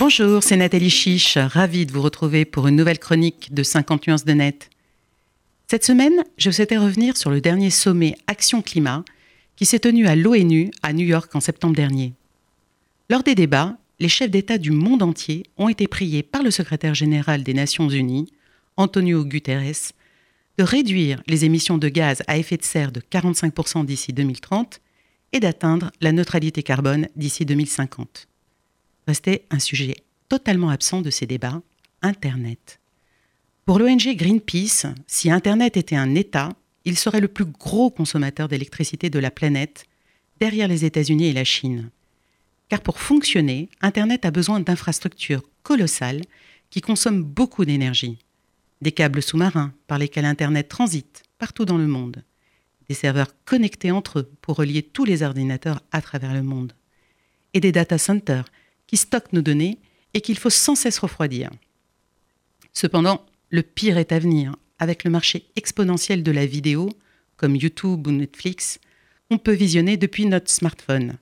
Bonjour, c'est Nathalie Chiche, ravie de vous retrouver pour une nouvelle chronique de 50 nuances de net. Cette semaine, je souhaitais revenir sur le dernier sommet Action Climat qui s'est tenu à l'ONU à New York en septembre dernier. Lors des débats, les chefs d'État du monde entier ont été priés par le secrétaire général des Nations Unies, Antonio Guterres, de réduire les émissions de gaz à effet de serre de 45% d'ici 2030 et d'atteindre la neutralité carbone d'ici 2050 restait un sujet totalement absent de ces débats, Internet. Pour l'ONG Greenpeace, si Internet était un État, il serait le plus gros consommateur d'électricité de la planète, derrière les États-Unis et la Chine. Car pour fonctionner, Internet a besoin d'infrastructures colossales qui consomment beaucoup d'énergie. Des câbles sous-marins par lesquels Internet transite partout dans le monde. Des serveurs connectés entre eux pour relier tous les ordinateurs à travers le monde. Et des data centers qui stockent nos données et qu'il faut sans cesse refroidir. Cependant, le pire est à venir. Avec le marché exponentiel de la vidéo, comme YouTube ou Netflix, on peut visionner depuis notre smartphone.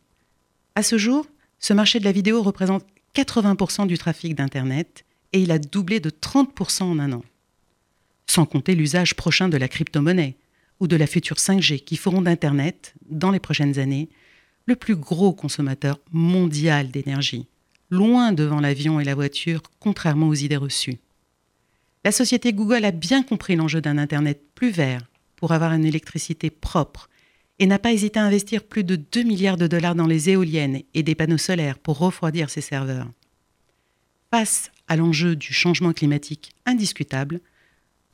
À ce jour, ce marché de la vidéo représente 80% du trafic d'Internet et il a doublé de 30% en un an. Sans compter l'usage prochain de la crypto-monnaie ou de la future 5G qui feront d'Internet, dans les prochaines années, le plus gros consommateur mondial d'énergie loin devant l'avion et la voiture, contrairement aux idées reçues. La société Google a bien compris l'enjeu d'un Internet plus vert pour avoir une électricité propre et n'a pas hésité à investir plus de 2 milliards de dollars dans les éoliennes et des panneaux solaires pour refroidir ses serveurs. Face à l'enjeu du changement climatique indiscutable,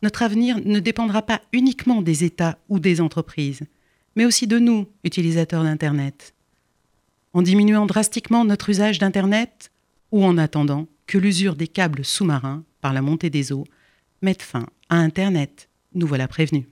notre avenir ne dépendra pas uniquement des États ou des entreprises, mais aussi de nous, utilisateurs d'Internet en diminuant drastiquement notre usage d'Internet ou en attendant que l'usure des câbles sous-marins par la montée des eaux mette fin à Internet. Nous voilà prévenus.